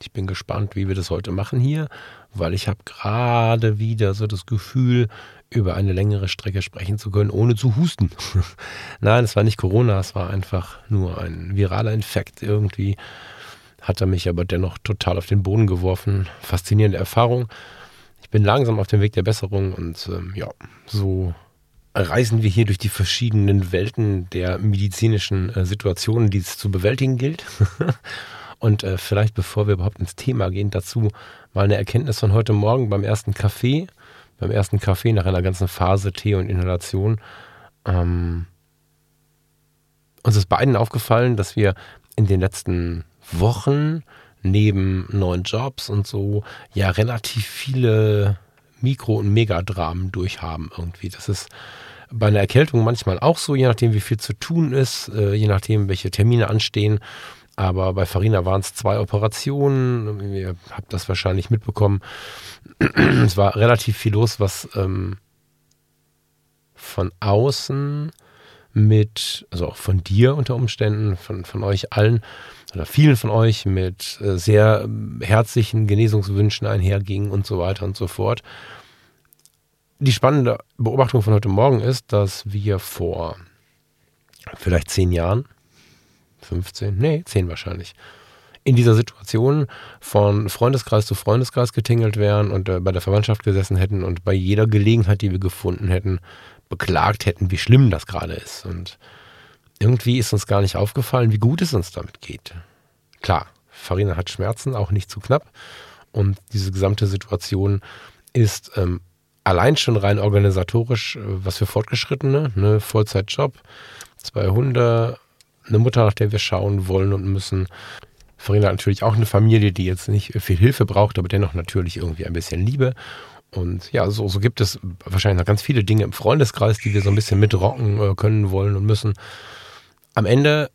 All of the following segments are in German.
Ich bin gespannt, wie wir das heute machen hier, weil ich habe gerade wieder so das Gefühl, über eine längere Strecke sprechen zu können, ohne zu husten. Nein, es war nicht Corona, es war einfach nur ein viraler Infekt irgendwie. Hat er mich aber dennoch total auf den Boden geworfen. Faszinierende Erfahrung. Ich bin langsam auf dem Weg der Besserung und ähm, ja, so reisen wir hier durch die verschiedenen Welten der medizinischen äh, Situationen, die es zu bewältigen gilt. Und äh, vielleicht bevor wir überhaupt ins Thema gehen, dazu mal eine Erkenntnis von heute Morgen beim ersten Kaffee, beim ersten Kaffee nach einer ganzen Phase Tee und Inhalation. Ähm, uns ist beiden aufgefallen, dass wir in den letzten Wochen neben neuen Jobs und so ja relativ viele Mikro- und Megadramen durchhaben irgendwie. Das ist bei einer Erkältung manchmal auch so, je nachdem, wie viel zu tun ist, äh, je nachdem, welche Termine anstehen. Aber bei Farina waren es zwei Operationen. Ihr habt das wahrscheinlich mitbekommen. es war relativ viel los, was ähm, von außen mit, also auch von dir unter Umständen, von, von euch allen oder vielen von euch mit äh, sehr ähm, herzlichen Genesungswünschen einherging und so weiter und so fort. Die spannende Beobachtung von heute Morgen ist, dass wir vor vielleicht zehn Jahren 15, nee, 10 wahrscheinlich, in dieser Situation von Freundeskreis zu Freundeskreis getingelt wären und äh, bei der Verwandtschaft gesessen hätten und bei jeder Gelegenheit, die wir gefunden hätten, beklagt hätten, wie schlimm das gerade ist. Und irgendwie ist uns gar nicht aufgefallen, wie gut es uns damit geht. Klar, Farina hat Schmerzen, auch nicht zu knapp. Und diese gesamte Situation ist ähm, allein schon rein organisatorisch äh, was für Fortgeschrittene, ne? Vollzeitjob, zwei Hunde, eine Mutter, nach der wir schauen wollen und müssen. Hat natürlich auch eine Familie, die jetzt nicht viel Hilfe braucht, aber dennoch natürlich irgendwie ein bisschen Liebe. Und ja, so, so gibt es wahrscheinlich noch ganz viele Dinge im Freundeskreis, die wir so ein bisschen mitrocken äh, können, wollen und müssen. Am Ende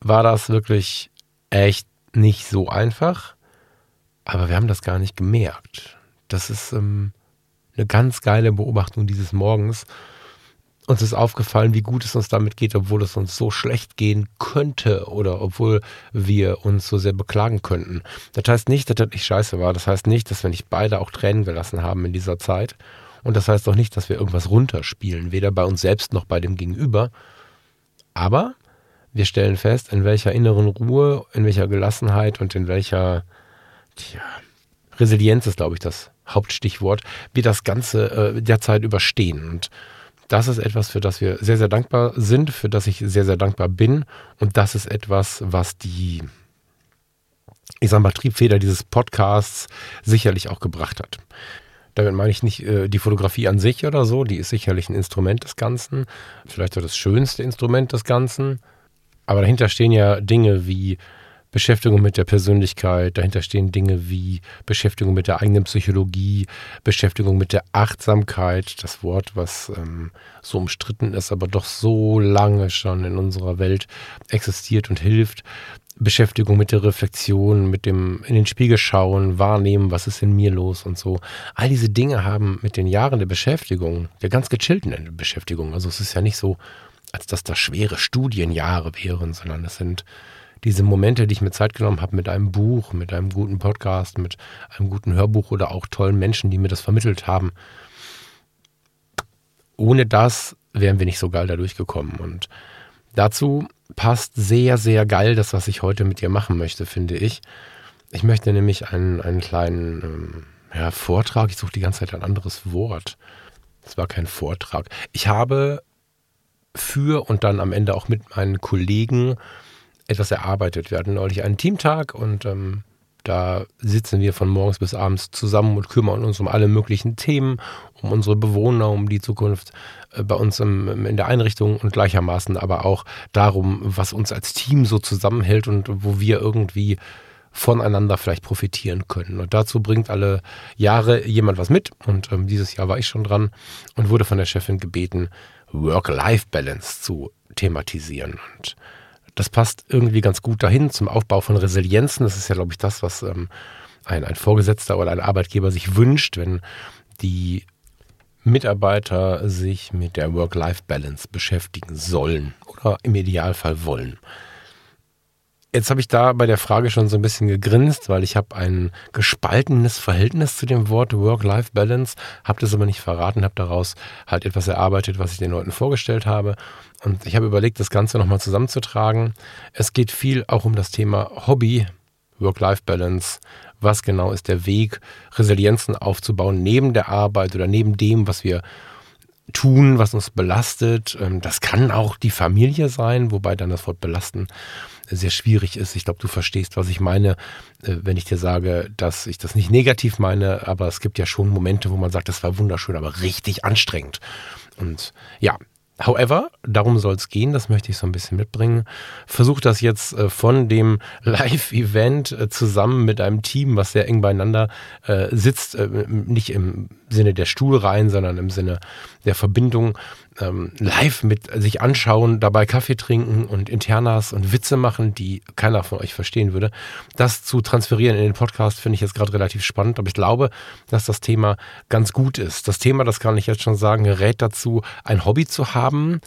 war das wirklich echt nicht so einfach, aber wir haben das gar nicht gemerkt. Das ist ähm, eine ganz geile Beobachtung dieses Morgens uns ist aufgefallen, wie gut es uns damit geht, obwohl es uns so schlecht gehen könnte oder obwohl wir uns so sehr beklagen könnten. Das heißt nicht, dass das nicht scheiße war. Das heißt nicht, dass wir nicht beide auch Tränen gelassen haben in dieser Zeit. Und das heißt auch nicht, dass wir irgendwas runterspielen, weder bei uns selbst noch bei dem Gegenüber. Aber wir stellen fest, in welcher inneren Ruhe, in welcher Gelassenheit und in welcher tja, Resilienz ist, glaube ich, das Hauptstichwort, wir das Ganze äh, derzeit überstehen. Und das ist etwas, für das wir sehr, sehr dankbar sind, für das ich sehr, sehr dankbar bin. Und das ist etwas, was die, ich sag mal, Triebfeder dieses Podcasts sicherlich auch gebracht hat. Damit meine ich nicht äh, die Fotografie an sich oder so, die ist sicherlich ein Instrument des Ganzen, vielleicht auch das schönste Instrument des Ganzen. Aber dahinter stehen ja Dinge wie Beschäftigung mit der Persönlichkeit, dahinter stehen Dinge wie Beschäftigung mit der eigenen Psychologie, Beschäftigung mit der Achtsamkeit, das Wort, was ähm, so umstritten ist, aber doch so lange schon in unserer Welt existiert und hilft. Beschäftigung mit der Reflexion, mit dem in den Spiegel schauen, wahrnehmen, was ist in mir los und so. All diese Dinge haben mit den Jahren der Beschäftigung, der ganz gechillten Beschäftigung, also es ist ja nicht so, als dass das schwere Studienjahre wären, sondern es sind diese Momente, die ich mir Zeit genommen habe mit einem Buch, mit einem guten Podcast, mit einem guten Hörbuch oder auch tollen Menschen, die mir das vermittelt haben. Ohne das wären wir nicht so geil da durchgekommen. Und dazu passt sehr, sehr geil das, was ich heute mit dir machen möchte, finde ich. Ich möchte nämlich einen, einen kleinen ähm, ja, Vortrag, ich suche die ganze Zeit ein anderes Wort. Es war kein Vortrag. Ich habe für und dann am Ende auch mit meinen Kollegen etwas erarbeitet. Wir hatten neulich einen Teamtag und ähm, da sitzen wir von morgens bis abends zusammen und kümmern uns um alle möglichen Themen, um unsere Bewohner, um die Zukunft äh, bei uns im, in der Einrichtung und gleichermaßen aber auch darum, was uns als Team so zusammenhält und wo wir irgendwie voneinander vielleicht profitieren können. Und dazu bringt alle Jahre jemand was mit. Und ähm, dieses Jahr war ich schon dran und wurde von der Chefin gebeten, Work-Life-Balance zu thematisieren. Und das passt irgendwie ganz gut dahin zum Aufbau von Resilienzen. Das ist ja, glaube ich, das, was ähm, ein, ein Vorgesetzter oder ein Arbeitgeber sich wünscht, wenn die Mitarbeiter sich mit der Work-Life-Balance beschäftigen sollen oder im Idealfall wollen. Jetzt habe ich da bei der Frage schon so ein bisschen gegrinst, weil ich habe ein gespaltenes Verhältnis zu dem Wort Work-Life-Balance, habe das aber nicht verraten, habe daraus halt etwas erarbeitet, was ich den Leuten vorgestellt habe. Und ich habe überlegt, das Ganze nochmal zusammenzutragen. Es geht viel auch um das Thema Hobby, Work-Life-Balance, was genau ist der Weg, Resilienzen aufzubauen neben der Arbeit oder neben dem, was wir tun, was uns belastet. Ähm, das kann auch die Familie sein, wobei dann das Wort belasten sehr schwierig ist. Ich glaube, du verstehst, was ich meine, äh, wenn ich dir sage, dass ich das nicht negativ meine, aber es gibt ja schon Momente, wo man sagt, das war wunderschön, aber richtig anstrengend. Und ja, However, darum soll es gehen, das möchte ich so ein bisschen mitbringen. Versuch das jetzt äh, von dem Live-Event äh, zusammen mit einem Team, was sehr eng beieinander sitzt, nicht im Sinne der Stuhlreihen, sondern im Sinne der Verbindung, ähm, live mit sich anschauen, dabei Kaffee trinken und Internas und Witze machen, die keiner von euch verstehen würde. Das zu transferieren in den Podcast finde ich jetzt gerade relativ spannend, aber ich glaube, dass das Thema ganz gut ist. Das Thema, das kann ich jetzt schon sagen, rät dazu, ein Hobby zu haben.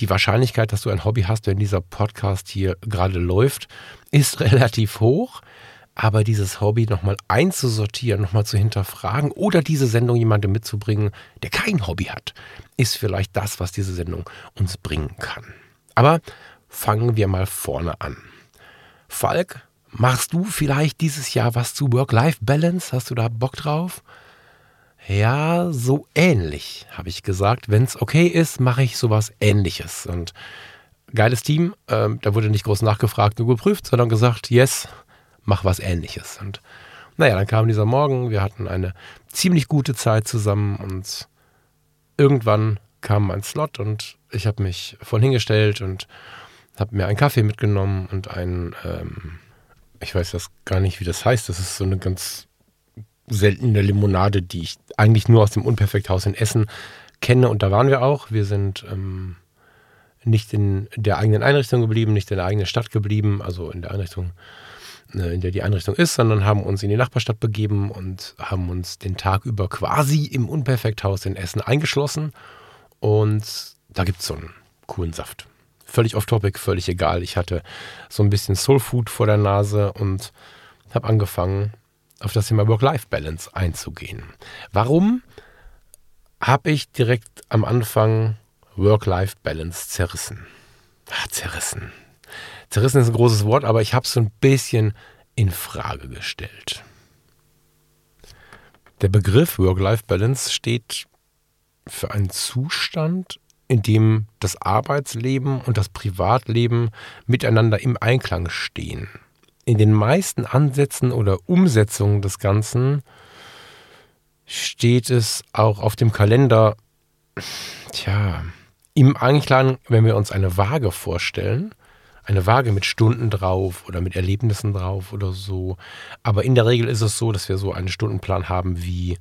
Die Wahrscheinlichkeit, dass du ein Hobby hast, wenn dieser Podcast hier gerade läuft, ist relativ hoch. Aber dieses Hobby nochmal einzusortieren, nochmal zu hinterfragen oder diese Sendung jemandem mitzubringen, der kein Hobby hat, ist vielleicht das, was diese Sendung uns bringen kann. Aber fangen wir mal vorne an. Falk, machst du vielleicht dieses Jahr was zu Work-Life-Balance? Hast du da Bock drauf? Ja, so ähnlich, habe ich gesagt. Wenn es okay ist, mache ich sowas ähnliches. Und geiles Team, ähm, da wurde nicht groß nachgefragt und geprüft, sondern gesagt, yes, mach was ähnliches. Und naja, dann kam dieser Morgen, wir hatten eine ziemlich gute Zeit zusammen und irgendwann kam mein Slot und ich habe mich voll hingestellt und habe mir einen Kaffee mitgenommen und einen, ähm, ich weiß das gar nicht, wie das heißt, das ist so eine ganz seltene Limonade, die ich eigentlich nur aus dem Unperfekthaus in Essen kenne und da waren wir auch. Wir sind ähm, nicht in der eigenen Einrichtung geblieben, nicht in der eigenen Stadt geblieben, also in der Einrichtung in der die Einrichtung ist, sondern haben uns in die Nachbarstadt begeben und haben uns den Tag über quasi im Unperfekthaus in Essen eingeschlossen. Und da gibt es so einen coolen Saft. Völlig off-topic, völlig egal. Ich hatte so ein bisschen Soul Food vor der Nase und habe angefangen, auf das Thema Work-Life-Balance einzugehen. Warum habe ich direkt am Anfang Work-Life-Balance zerrissen? Ah, zerrissen. Zerrissen ist ein großes Wort, aber ich habe es so ein bisschen in Frage gestellt. Der Begriff Work-Life-Balance steht für einen Zustand, in dem das Arbeitsleben und das Privatleben miteinander im Einklang stehen. In den meisten Ansätzen oder Umsetzungen des Ganzen steht es auch auf dem Kalender, tja, im Einklang, wenn wir uns eine Waage vorstellen, eine Waage mit Stunden drauf oder mit Erlebnissen drauf oder so. Aber in der Regel ist es so, dass wir so einen Stundenplan haben wie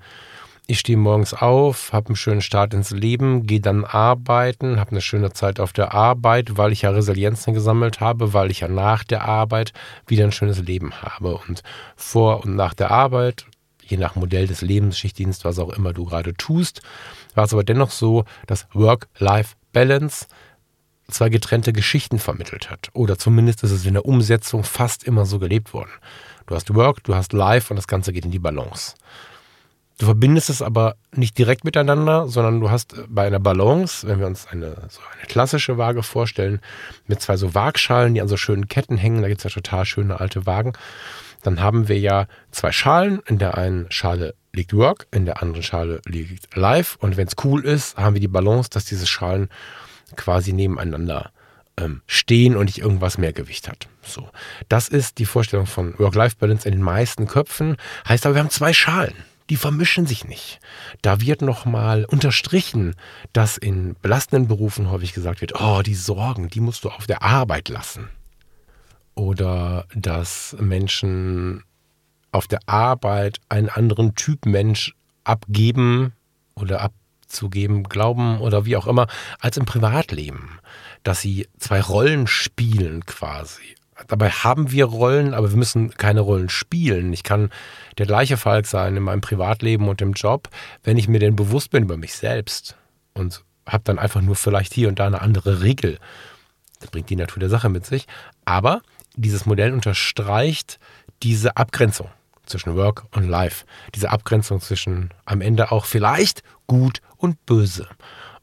ich stehe morgens auf, habe einen schönen Start ins Leben, gehe dann arbeiten, habe eine schöne Zeit auf der Arbeit, weil ich ja Resilienzen gesammelt habe, weil ich ja nach der Arbeit wieder ein schönes Leben habe. Und vor und nach der Arbeit, je nach Modell des Lebens, Schichtdienst, was auch immer du gerade tust, war es aber dennoch so, dass Work-Life-Balance zwei getrennte Geschichten vermittelt hat. Oder zumindest ist es in der Umsetzung fast immer so gelebt worden. Du hast Work, du hast Life und das Ganze geht in die Balance. Du verbindest es aber nicht direkt miteinander, sondern du hast bei einer Balance, wenn wir uns eine, so eine klassische Waage vorstellen, mit zwei so Waagschalen, die an so schönen Ketten hängen, da gibt es ja total schöne alte Wagen, dann haben wir ja zwei Schalen. In der einen Schale liegt Work, in der anderen Schale liegt Life. Und wenn es cool ist, haben wir die Balance, dass diese Schalen quasi nebeneinander ähm, stehen und nicht irgendwas mehr Gewicht hat. So. Das ist die Vorstellung von Work-Life-Balance in den meisten Köpfen. Heißt aber, wir haben zwei Schalen. Die vermischen sich nicht. Da wird nochmal unterstrichen, dass in belastenden Berufen häufig gesagt wird, oh, die Sorgen, die musst du auf der Arbeit lassen. oder dass Menschen auf der Arbeit einen anderen Typ Mensch abgeben oder abzugeben glauben oder wie auch immer, als im Privatleben. Dass sie zwei Rollen spielen quasi. Dabei haben wir Rollen, aber wir müssen keine Rollen spielen. Ich kann der gleiche Falk sein in meinem Privatleben und im Job, wenn ich mir denn bewusst bin über mich selbst und habe dann einfach nur vielleicht hier und da eine andere Regel. Das bringt die Natur der Sache mit sich. Aber dieses Modell unterstreicht diese Abgrenzung zwischen Work und Life. Diese Abgrenzung zwischen am Ende auch vielleicht gut und böse.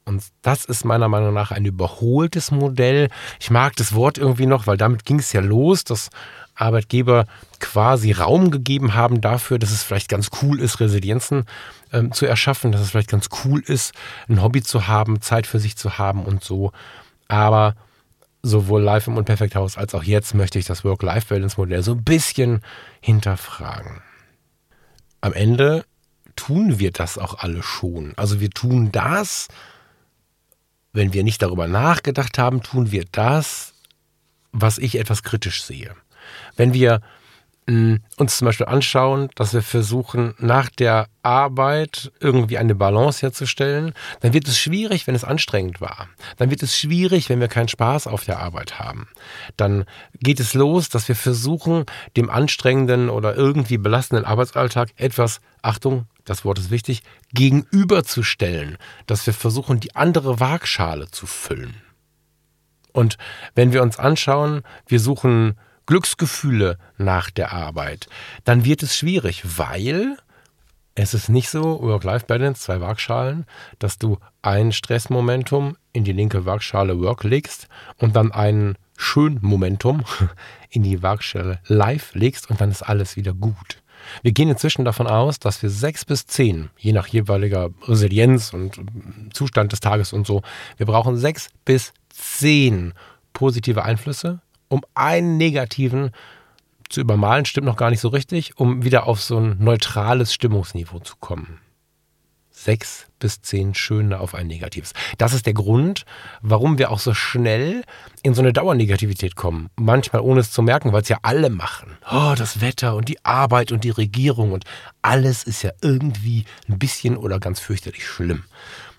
Und das ist meiner Meinung nach ein überholtes Modell. Ich mag das Wort irgendwie noch, weil damit ging es ja los, dass Arbeitgeber quasi Raum gegeben haben dafür, dass es vielleicht ganz cool ist, Resilienzen ähm, zu erschaffen, dass es vielleicht ganz cool ist, ein Hobby zu haben, Zeit für sich zu haben und so. Aber sowohl live im Unperfekthaus als auch jetzt möchte ich das Work-Life-Balance-Modell so ein bisschen hinterfragen. Am Ende tun wir das auch alle schon. Also wir tun das, wenn wir nicht darüber nachgedacht haben, tun wir das, was ich etwas kritisch sehe. Wenn wir uns zum Beispiel anschauen, dass wir versuchen, nach der Arbeit irgendwie eine Balance herzustellen, dann wird es schwierig, wenn es anstrengend war. Dann wird es schwierig, wenn wir keinen Spaß auf der Arbeit haben. Dann geht es los, dass wir versuchen, dem anstrengenden oder irgendwie belastenden Arbeitsalltag etwas, Achtung, das Wort ist wichtig, gegenüberzustellen. Dass wir versuchen, die andere Waagschale zu füllen. Und wenn wir uns anschauen, wir suchen Glücksgefühle nach der Arbeit, dann wird es schwierig, weil es ist nicht so, Work-Life-Balance, zwei Waagschalen, dass du ein Stressmomentum in die linke Waagschale Work legst und dann ein Schönmomentum in die Waagschale Life legst und dann ist alles wieder gut. Wir gehen inzwischen davon aus, dass wir sechs bis zehn, je nach jeweiliger Resilienz und Zustand des Tages und so, wir brauchen sechs bis zehn positive Einflüsse um einen negativen zu übermalen, stimmt noch gar nicht so richtig, um wieder auf so ein neutrales Stimmungsniveau zu kommen. Sechs bis zehn schöne auf ein negatives. Das ist der Grund, warum wir auch so schnell in so eine Dauernegativität kommen. Manchmal ohne es zu merken, weil es ja alle machen. Oh, das Wetter und die Arbeit und die Regierung und alles ist ja irgendwie ein bisschen oder ganz fürchterlich schlimm.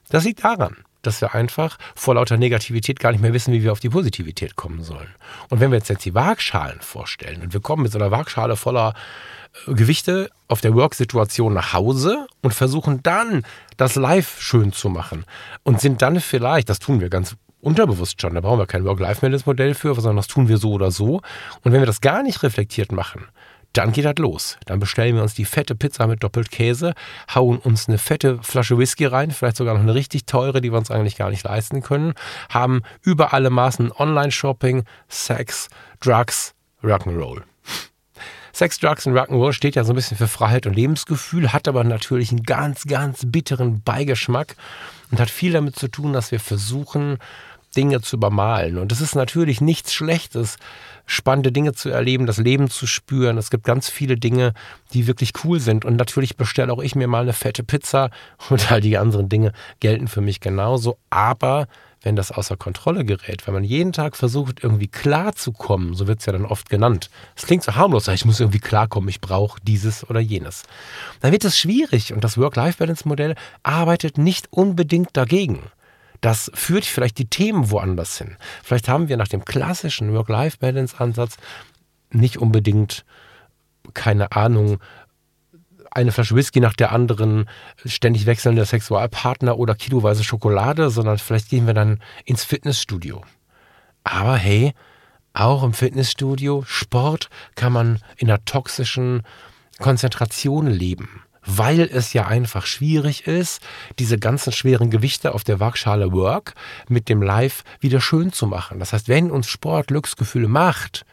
Das liegt daran, dass wir einfach vor lauter Negativität gar nicht mehr wissen, wie wir auf die Positivität kommen sollen. Und wenn wir jetzt, jetzt die Waagschalen vorstellen und wir kommen mit so einer Waagschale voller äh, Gewichte auf der Work-Situation nach Hause und versuchen dann das Live schön zu machen und sind dann vielleicht, das tun wir ganz unterbewusst schon, da brauchen wir kein Work-Life-Balance-Modell für, sondern das tun wir so oder so. Und wenn wir das gar nicht reflektiert machen, dann geht das los. Dann bestellen wir uns die fette Pizza mit doppelt Käse, hauen uns eine fette Flasche Whisky rein, vielleicht sogar noch eine richtig teure, die wir uns eigentlich gar nicht leisten können, haben über alle Maßen Online-Shopping, Sex, Drugs, Rock'n'Roll. Sex, Drugs und Rock'n'Roll steht ja so ein bisschen für Freiheit und Lebensgefühl, hat aber natürlich einen ganz, ganz bitteren Beigeschmack und hat viel damit zu tun, dass wir versuchen, Dinge zu übermalen. Und es ist natürlich nichts Schlechtes, spannende Dinge zu erleben, das Leben zu spüren. Es gibt ganz viele Dinge, die wirklich cool sind. Und natürlich bestelle auch ich mir mal eine fette Pizza und all die anderen Dinge gelten für mich genauso. Aber wenn das außer Kontrolle gerät, wenn man jeden Tag versucht, irgendwie klarzukommen, so wird es ja dann oft genannt. Es klingt so harmlos, ich muss irgendwie klarkommen, ich brauche dieses oder jenes. Dann wird es schwierig und das Work-Life-Balance-Modell arbeitet nicht unbedingt dagegen. Das führt vielleicht die Themen woanders hin. Vielleicht haben wir nach dem klassischen Work-Life-Balance-Ansatz nicht unbedingt, keine Ahnung, eine Flasche Whisky nach der anderen, ständig wechselnder Sexualpartner oder kiloweise Schokolade, sondern vielleicht gehen wir dann ins Fitnessstudio. Aber hey, auch im Fitnessstudio, Sport kann man in einer toxischen Konzentration leben weil es ja einfach schwierig ist, diese ganzen schweren Gewichte auf der Waagschale Work mit dem Live wieder schön zu machen. Das heißt, wenn uns Sport Glücksgefühle macht,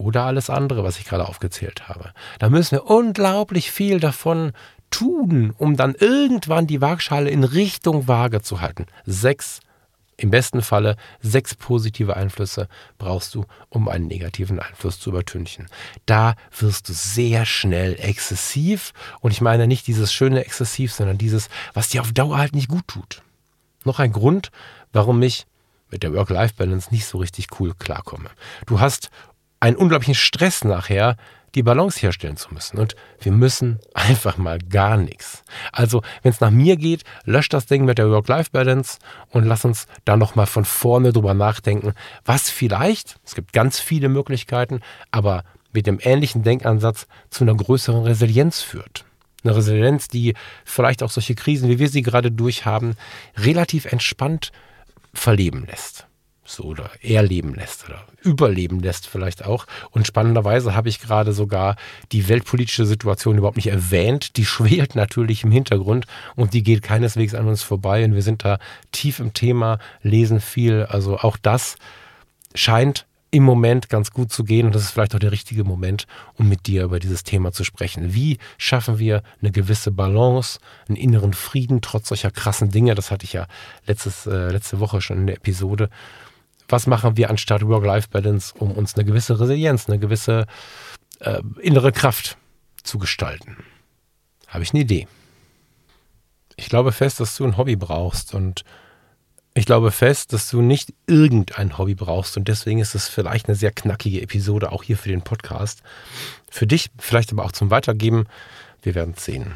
oder alles andere, was ich gerade aufgezählt habe, dann müssen wir unglaublich viel davon tun, um dann irgendwann die Waagschale in Richtung Waage zu halten. Sechs im besten Falle sechs positive Einflüsse brauchst du, um einen negativen Einfluss zu übertünchen. Da wirst du sehr schnell exzessiv und ich meine nicht dieses schöne Exzessiv, sondern dieses, was dir auf Dauer halt nicht gut tut. Noch ein Grund, warum ich mit der Work-Life-Balance nicht so richtig cool klarkomme. Du hast einen unglaublichen Stress nachher, die Balance herstellen zu müssen. Und wir müssen einfach mal gar nichts. Also, wenn es nach mir geht, löscht das Ding mit der Work-Life-Balance und lass uns da nochmal von vorne drüber nachdenken, was vielleicht, es gibt ganz viele Möglichkeiten, aber mit dem ähnlichen Denkansatz zu einer größeren Resilienz führt. Eine Resilienz, die vielleicht auch solche Krisen, wie wir sie gerade durchhaben, relativ entspannt verleben lässt so oder erleben lässt oder überleben lässt vielleicht auch. Und spannenderweise habe ich gerade sogar die weltpolitische Situation überhaupt nicht erwähnt. Die schwelt natürlich im Hintergrund und die geht keineswegs an uns vorbei. Und wir sind da tief im Thema, lesen viel. Also auch das scheint im Moment ganz gut zu gehen und das ist vielleicht auch der richtige Moment, um mit dir über dieses Thema zu sprechen. Wie schaffen wir eine gewisse Balance, einen inneren Frieden trotz solcher krassen Dinge? Das hatte ich ja letztes, äh, letzte Woche schon in der Episode was machen wir anstatt Work-Life-Balance, um uns eine gewisse Resilienz, eine gewisse äh, innere Kraft zu gestalten? Habe ich eine Idee. Ich glaube fest, dass du ein Hobby brauchst und ich glaube fest, dass du nicht irgendein Hobby brauchst und deswegen ist es vielleicht eine sehr knackige Episode auch hier für den Podcast. Für dich, vielleicht aber auch zum Weitergeben. Wir werden es sehen.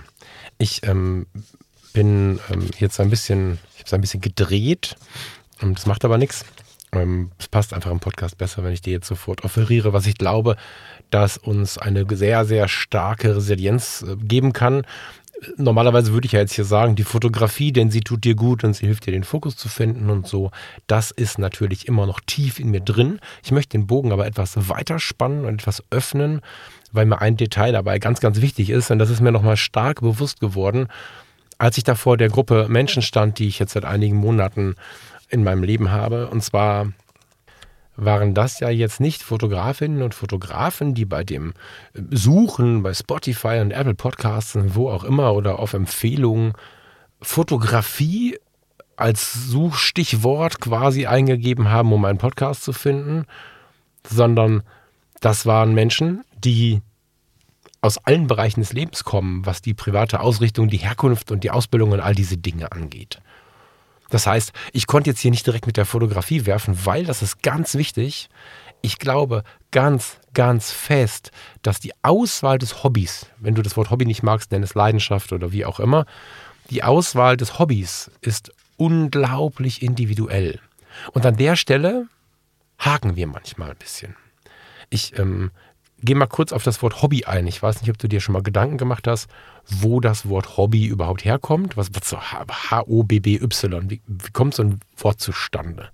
Ich ähm, bin ähm, jetzt ein bisschen, ich habe es ein bisschen gedreht. Das macht aber nichts. Ähm, es passt einfach im Podcast besser, wenn ich dir jetzt sofort offeriere, was ich glaube, dass uns eine sehr, sehr starke Resilienz äh, geben kann. Normalerweise würde ich ja jetzt hier sagen, die Fotografie, denn sie tut dir gut und sie hilft dir, den Fokus zu finden und so. Das ist natürlich immer noch tief in mir drin. Ich möchte den Bogen aber etwas weiter spannen und etwas öffnen, weil mir ein Detail dabei ganz, ganz wichtig ist. Und das ist mir nochmal stark bewusst geworden, als ich da vor der Gruppe Menschen stand, die ich jetzt seit einigen Monaten in meinem Leben habe. Und zwar waren das ja jetzt nicht Fotografinnen und Fotografen, die bei dem Suchen bei Spotify und Apple Podcasts und wo auch immer oder auf Empfehlungen Fotografie als Suchstichwort quasi eingegeben haben, um einen Podcast zu finden, sondern das waren Menschen, die aus allen Bereichen des Lebens kommen, was die private Ausrichtung, die Herkunft und die Ausbildung und all diese Dinge angeht. Das heißt, ich konnte jetzt hier nicht direkt mit der Fotografie werfen, weil das ist ganz wichtig. Ich glaube ganz, ganz fest, dass die Auswahl des Hobbys, wenn du das Wort Hobby nicht magst, nenn es Leidenschaft oder wie auch immer, die Auswahl des Hobbys ist unglaublich individuell. Und an der Stelle haken wir manchmal ein bisschen. Ich ähm, gehe mal kurz auf das Wort Hobby ein. Ich weiß nicht, ob du dir schon mal Gedanken gemacht hast, wo das Wort Hobby überhaupt herkommt. Was wird so H-O-B-B-Y? Wie, wie kommt so ein Wort zustande?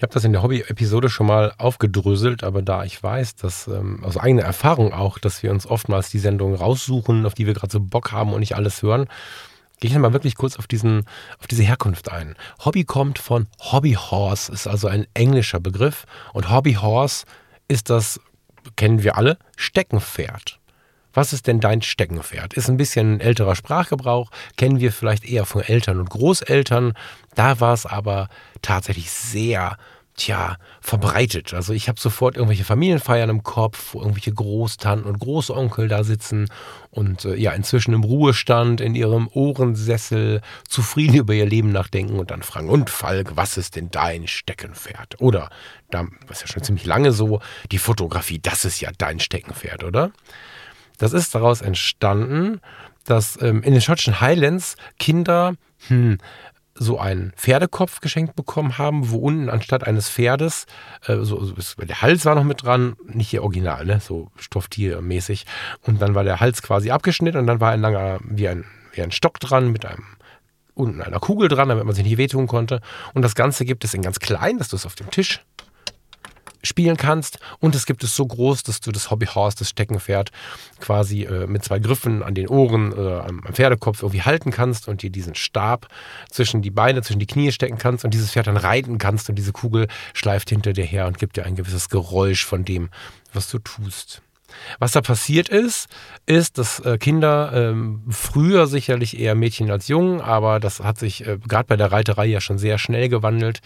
Ich habe das in der Hobby-Episode schon mal aufgedröselt, aber da ich weiß, dass ähm, aus eigener Erfahrung auch, dass wir uns oftmals die Sendungen raussuchen, auf die wir gerade so Bock haben und nicht alles hören, gehe ich mal wirklich kurz auf, diesen, auf diese Herkunft ein. Hobby kommt von Hobby Horse, ist also ein englischer Begriff und Hobby Horse ist das kennen wir alle, Steckenpferd. Was ist denn dein Steckenpferd? Ist ein bisschen älterer Sprachgebrauch, kennen wir vielleicht eher von Eltern und Großeltern. Da war es aber tatsächlich sehr tja, verbreitet. Also ich habe sofort irgendwelche Familienfeiern im Kopf, wo irgendwelche Großtanten und Großonkel da sitzen und äh, ja, inzwischen im Ruhestand in ihrem Ohrensessel zufrieden über ihr Leben nachdenken und dann fragen, und Falk, was ist denn dein Steckenpferd? Oder, da, was ja schon ziemlich lange so, die Fotografie, das ist ja dein Steckenpferd, oder? Das ist daraus entstanden, dass ähm, in den schottischen Highlands Kinder hm, so einen Pferdekopf geschenkt bekommen haben, wo unten anstatt eines Pferdes, äh, so, so, der Hals war noch mit dran, nicht hier original, ne, so Stofftiermäßig. Und dann war der Hals quasi abgeschnitten und dann war ein langer, wie ein, wie ein Stock dran mit einem unten einer Kugel dran, damit man sich nicht wehtun konnte. Und das Ganze gibt es in ganz klein, dass du es auf dem Tisch spielen kannst. Und es gibt es so groß, dass du das Hobbyhorse, das Steckenpferd, quasi äh, mit zwei Griffen an den Ohren oder am, am, Pferdekopf irgendwie halten kannst und dir diesen Stab zwischen die Beine, zwischen die Knie stecken kannst und dieses Pferd dann reiten kannst und diese Kugel schleift hinter dir her und gibt dir ein gewisses Geräusch von dem, was du tust. Was da passiert ist, ist, dass äh, Kinder ähm, früher sicherlich eher Mädchen als Jungen, aber das hat sich äh, gerade bei der Reiterei ja schon sehr schnell gewandelt.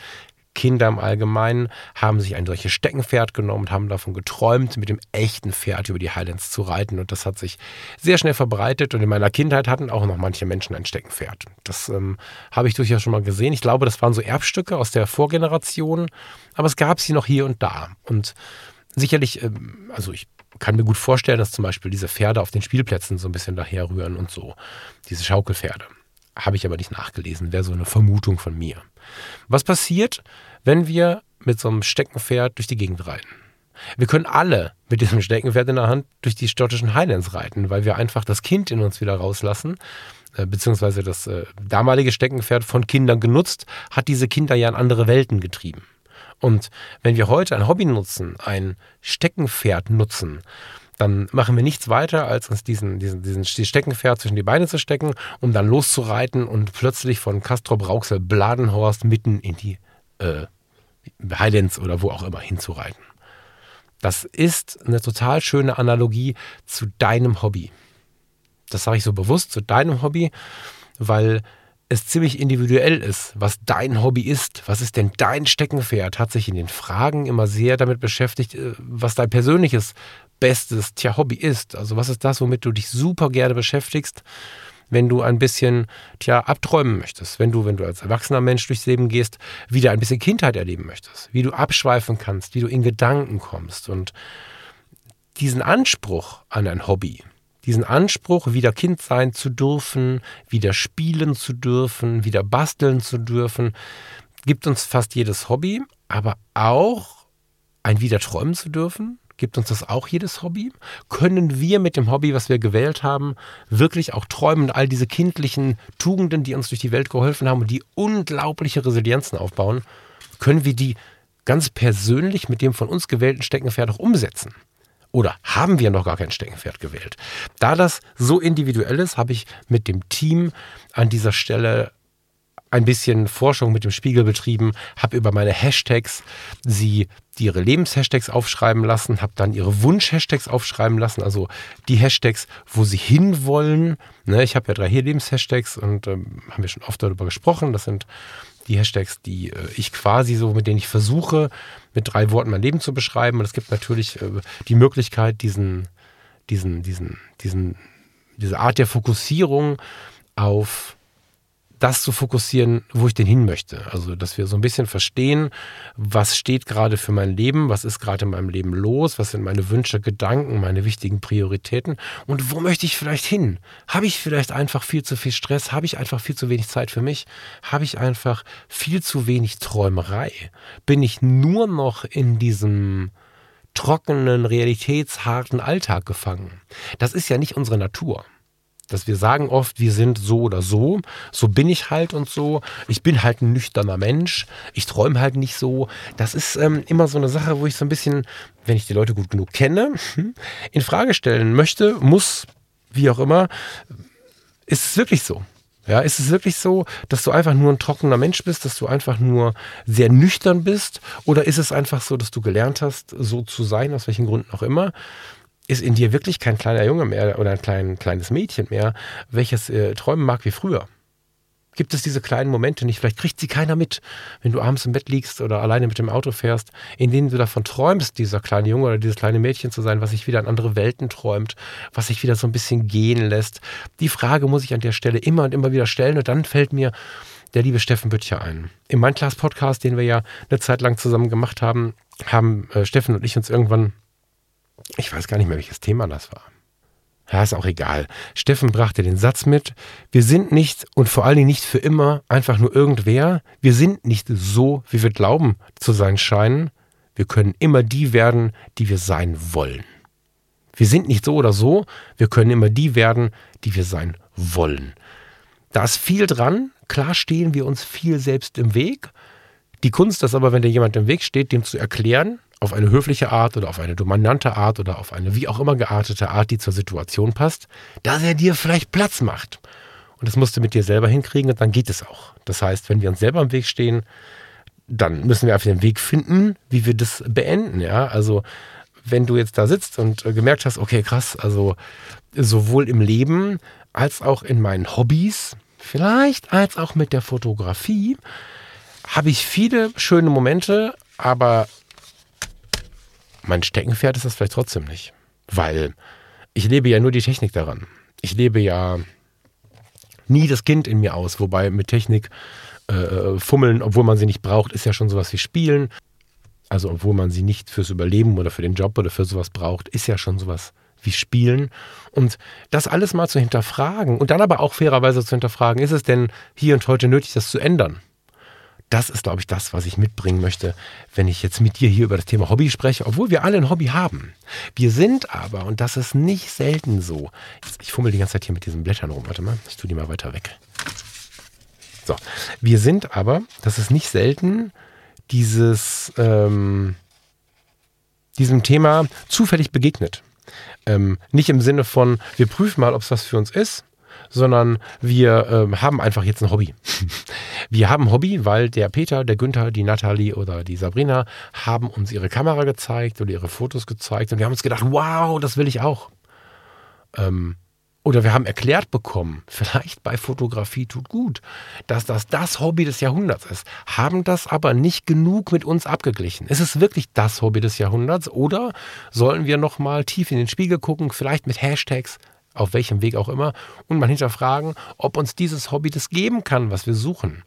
Kinder im Allgemeinen haben sich ein solches Steckenpferd genommen und haben davon geträumt, mit dem echten Pferd über die Highlands zu reiten. Und das hat sich sehr schnell verbreitet. Und in meiner Kindheit hatten auch noch manche Menschen ein Steckenpferd. Das ähm, habe ich durchaus schon mal gesehen. Ich glaube, das waren so Erbstücke aus der Vorgeneration, aber es gab sie noch hier und da. Und sicherlich, ähm, also ich kann mir gut vorstellen, dass zum Beispiel diese Pferde auf den Spielplätzen so ein bisschen daherrühren und so. Diese Schaukelpferde. Habe ich aber nicht nachgelesen, wäre so eine Vermutung von mir. Was passiert, wenn wir mit so einem Steckenpferd durch die Gegend reiten? Wir können alle mit diesem Steckenpferd in der Hand durch die schottischen Highlands reiten, weil wir einfach das Kind in uns wieder rauslassen, äh, beziehungsweise das äh, damalige Steckenpferd von Kindern genutzt, hat diese Kinder ja in andere Welten getrieben. Und wenn wir heute ein Hobby nutzen, ein Steckenpferd nutzen, dann machen wir nichts weiter, als uns diesen, diesen, diesen Steckenpferd zwischen die Beine zu stecken, um dann loszureiten und plötzlich von Castrop Rauxel Bladenhorst mitten in die äh, Highlands oder wo auch immer hinzureiten. Das ist eine total schöne Analogie zu deinem Hobby. Das sage ich so bewusst, zu deinem Hobby, weil es ziemlich individuell ist, was dein Hobby ist. Was ist denn dein Steckenpferd? Hat sich in den Fragen immer sehr damit beschäftigt, äh, was dein persönliches bestes tja, Hobby ist. Also was ist das, womit du dich super gerne beschäftigst, wenn du ein bisschen tja, abträumen möchtest, wenn du, wenn du als erwachsener Mensch durchs Leben gehst, wieder ein bisschen Kindheit erleben möchtest, wie du abschweifen kannst, wie du in Gedanken kommst und diesen Anspruch an ein Hobby, diesen Anspruch, wieder Kind sein zu dürfen, wieder spielen zu dürfen, wieder basteln zu dürfen, gibt uns fast jedes Hobby, aber auch ein wieder träumen zu dürfen, Gibt uns das auch jedes Hobby? Können wir mit dem Hobby, was wir gewählt haben, wirklich auch träumen, all diese kindlichen Tugenden, die uns durch die Welt geholfen haben und die unglaubliche Resilienzen aufbauen, können wir die ganz persönlich mit dem von uns gewählten Steckenpferd auch umsetzen? Oder haben wir noch gar kein Steckenpferd gewählt? Da das so individuell ist, habe ich mit dem Team an dieser Stelle ein bisschen Forschung mit dem Spiegel betrieben, habe über meine Hashtags sie ihre Lebenshashtags aufschreiben lassen, habe dann ihre Wunsch-Hashtags aufschreiben lassen, also die Hashtags, wo sie hinwollen. Ne, ich habe ja drei hier Lebenshashtags und ähm, haben wir schon oft darüber gesprochen. Das sind die Hashtags, die äh, ich quasi so, mit denen ich versuche, mit drei Worten mein Leben zu beschreiben. Und es gibt natürlich äh, die Möglichkeit, diesen, diesen, diesen, diesen, diese Art der Fokussierung auf das zu fokussieren, wo ich denn hin möchte. Also, dass wir so ein bisschen verstehen, was steht gerade für mein Leben, was ist gerade in meinem Leben los, was sind meine Wünsche, Gedanken, meine wichtigen Prioritäten und wo möchte ich vielleicht hin? Habe ich vielleicht einfach viel zu viel Stress? Habe ich einfach viel zu wenig Zeit für mich? Habe ich einfach viel zu wenig Träumerei? Bin ich nur noch in diesem trockenen, realitätsharten Alltag gefangen? Das ist ja nicht unsere Natur dass wir sagen oft, wir sind so oder so, so bin ich halt und so. Ich bin halt ein nüchterner Mensch, ich träume halt nicht so. Das ist ähm, immer so eine Sache, wo ich so ein bisschen, wenn ich die Leute gut genug kenne, in Frage stellen möchte, muss, wie auch immer, ist es wirklich so? Ja, ist es wirklich so, dass du einfach nur ein trockener Mensch bist, dass du einfach nur sehr nüchtern bist? Oder ist es einfach so, dass du gelernt hast, so zu sein, aus welchen Gründen auch immer? Ist in dir wirklich kein kleiner Junge mehr oder ein klein, kleines Mädchen mehr, welches äh, träumen mag wie früher. Gibt es diese kleinen Momente nicht? Vielleicht kriegt sie keiner mit, wenn du abends im Bett liegst oder alleine mit dem Auto fährst, in denen du davon träumst, dieser kleine Junge oder dieses kleine Mädchen zu sein, was sich wieder an andere Welten träumt, was sich wieder so ein bisschen gehen lässt. Die Frage muss ich an der Stelle immer und immer wieder stellen und dann fällt mir der liebe Steffen Büttcher ein. Im Mindclass Podcast, den wir ja eine Zeit lang zusammen gemacht haben, haben äh, Steffen und ich uns irgendwann ich weiß gar nicht mehr, welches Thema das war. Ja, ist auch egal. Steffen brachte den Satz mit, wir sind nicht und vor allen Dingen nicht für immer einfach nur irgendwer. Wir sind nicht so, wie wir glauben zu sein scheinen. Wir können immer die werden, die wir sein wollen. Wir sind nicht so oder so, wir können immer die werden, die wir sein wollen. Da ist viel dran. Klar stehen wir uns viel selbst im Weg. Die Kunst ist aber, wenn dir jemand im Weg steht, dem zu erklären, auf eine höfliche Art oder auf eine dominante Art oder auf eine wie auch immer geartete Art, die zur Situation passt, dass er dir vielleicht Platz macht. Und das musst du mit dir selber hinkriegen und dann geht es auch. Das heißt, wenn wir uns selber im Weg stehen, dann müssen wir auf den Weg finden, wie wir das beenden. Ja, also wenn du jetzt da sitzt und äh, gemerkt hast, okay, krass, also sowohl im Leben als auch in meinen Hobbys, vielleicht als auch mit der Fotografie, habe ich viele schöne Momente, aber mein Steckenpferd ist das vielleicht trotzdem nicht. Weil ich lebe ja nur die Technik daran. Ich lebe ja nie das Kind in mir aus, wobei mit Technik äh, fummeln, obwohl man sie nicht braucht, ist ja schon sowas wie Spielen. also obwohl man sie nicht fürs Überleben oder für den Job oder für sowas braucht, ist ja schon sowas wie Spielen. Und das alles mal zu hinterfragen und dann aber auch fairerweise zu hinterfragen, ist es denn hier und heute nötig, das zu ändern? Das ist, glaube ich, das, was ich mitbringen möchte, wenn ich jetzt mit dir hier über das Thema Hobby spreche, obwohl wir alle ein Hobby haben. Wir sind aber, und das ist nicht selten so, ich fummel die ganze Zeit hier mit diesen Blättern rum, warte mal, ich tue die mal weiter weg. So, wir sind aber, das ist nicht selten, dieses, ähm, diesem Thema zufällig begegnet. Ähm, nicht im Sinne von, wir prüfen mal, ob es was für uns ist, sondern wir ähm, haben einfach jetzt ein Hobby. Wir haben Hobby, weil der Peter, der Günther, die Nathalie oder die Sabrina haben uns ihre Kamera gezeigt oder ihre Fotos gezeigt und wir haben uns gedacht, wow, das will ich auch. Ähm, oder wir haben erklärt bekommen, vielleicht bei Fotografie tut gut, dass das das Hobby des Jahrhunderts ist, haben das aber nicht genug mit uns abgeglichen. Ist es wirklich das Hobby des Jahrhunderts oder sollen wir noch mal tief in den Spiegel gucken, vielleicht mit Hashtags, auf welchem Weg auch immer, und mal hinterfragen, ob uns dieses Hobby das geben kann, was wir suchen?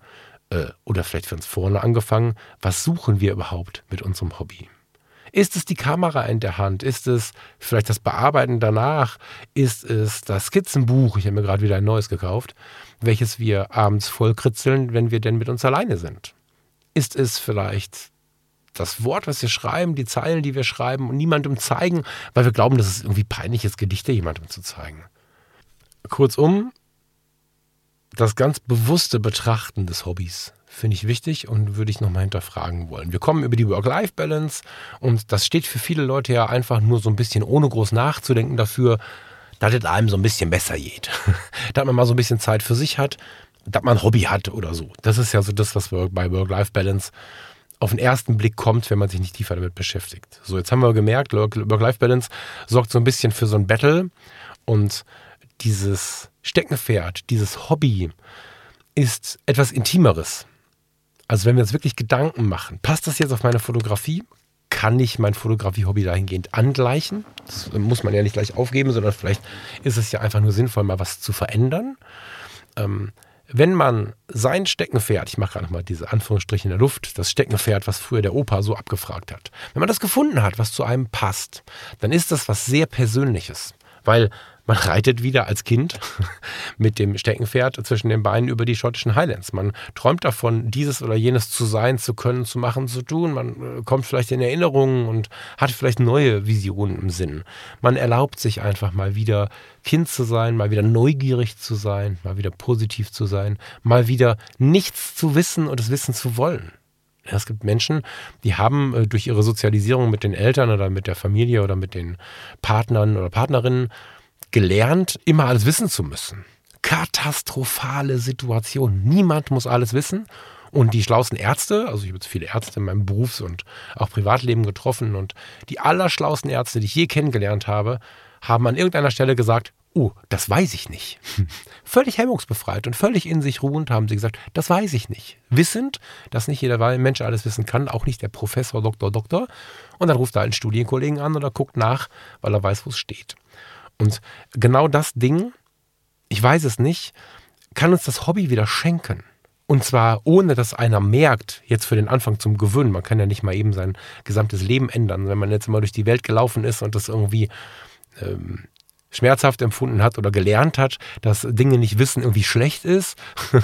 Äh, oder vielleicht für uns vorne angefangen, was suchen wir überhaupt mit unserem Hobby? Ist es die Kamera in der Hand? Ist es vielleicht das Bearbeiten danach? Ist es das Skizzenbuch? Ich habe mir gerade wieder ein neues gekauft, welches wir abends vollkritzeln, wenn wir denn mit uns alleine sind. Ist es vielleicht das Wort, was wir schreiben, die Zeilen, die wir schreiben und niemandem zeigen, weil wir glauben, dass es irgendwie peinlich ist, Gedichte jemandem zu zeigen. Kurzum, das ganz bewusste Betrachten des Hobbys finde ich wichtig und würde ich nochmal hinterfragen wollen. Wir kommen über die Work-Life-Balance und das steht für viele Leute ja einfach nur so ein bisschen ohne groß nachzudenken dafür, dass es einem so ein bisschen besser geht. dass man mal so ein bisschen Zeit für sich hat, dass man ein Hobby hat oder so. Das ist ja so das, was bei Work-Life-Balance auf den ersten Blick kommt, wenn man sich nicht tiefer damit beschäftigt. So, jetzt haben wir gemerkt, Work-Life-Balance sorgt so ein bisschen für so ein Battle und dieses Steckenpferd, dieses Hobby ist etwas Intimeres. Also wenn wir uns wirklich Gedanken machen, passt das jetzt auf meine Fotografie? Kann ich mein Fotografie-Hobby dahingehend angleichen? Das muss man ja nicht gleich aufgeben, sondern vielleicht ist es ja einfach nur sinnvoll, mal was zu verändern. Ähm, wenn man sein Steckenpferd, ich mache gerade mal diese Anführungsstriche in der Luft, das Steckenpferd, was früher der Opa so abgefragt hat, wenn man das gefunden hat, was zu einem passt, dann ist das was sehr Persönliches. Weil man reitet wieder als Kind mit dem Steckenpferd zwischen den Beinen über die schottischen Highlands. Man träumt davon, dieses oder jenes zu sein, zu können, zu machen, zu tun. Man äh, kommt vielleicht in Erinnerungen und hat vielleicht neue Visionen im Sinn. Man erlaubt sich einfach mal wieder Kind zu sein, mal wieder neugierig zu sein, mal wieder positiv zu sein, mal wieder nichts zu wissen und es wissen zu wollen. Es gibt Menschen, die haben äh, durch ihre Sozialisierung mit den Eltern oder mit der Familie oder mit den Partnern oder Partnerinnen gelernt, immer alles wissen zu müssen. Katastrophale Situation. Niemand muss alles wissen. Und die schlauesten Ärzte, also ich habe jetzt viele Ärzte in meinem Berufs- und auch Privatleben getroffen und die allerschlauesten Ärzte, die ich je kennengelernt habe, haben an irgendeiner Stelle gesagt, oh, das weiß ich nicht. völlig hemmungsbefreit und völlig in sich ruhend haben sie gesagt, das weiß ich nicht. Wissend, dass nicht jeder Mensch alles wissen kann, auch nicht der Professor, Doktor, Doktor. Und dann ruft er einen Studienkollegen an oder guckt nach, weil er weiß, wo es steht. Und genau das Ding, ich weiß es nicht, kann uns das Hobby wieder schenken. Und zwar ohne, dass einer merkt, jetzt für den Anfang zum Gewöhnen. Man kann ja nicht mal eben sein gesamtes Leben ändern. Wenn man jetzt mal durch die Welt gelaufen ist und das irgendwie ähm, schmerzhaft empfunden hat oder gelernt hat, dass Dinge nicht wissen irgendwie schlecht ist,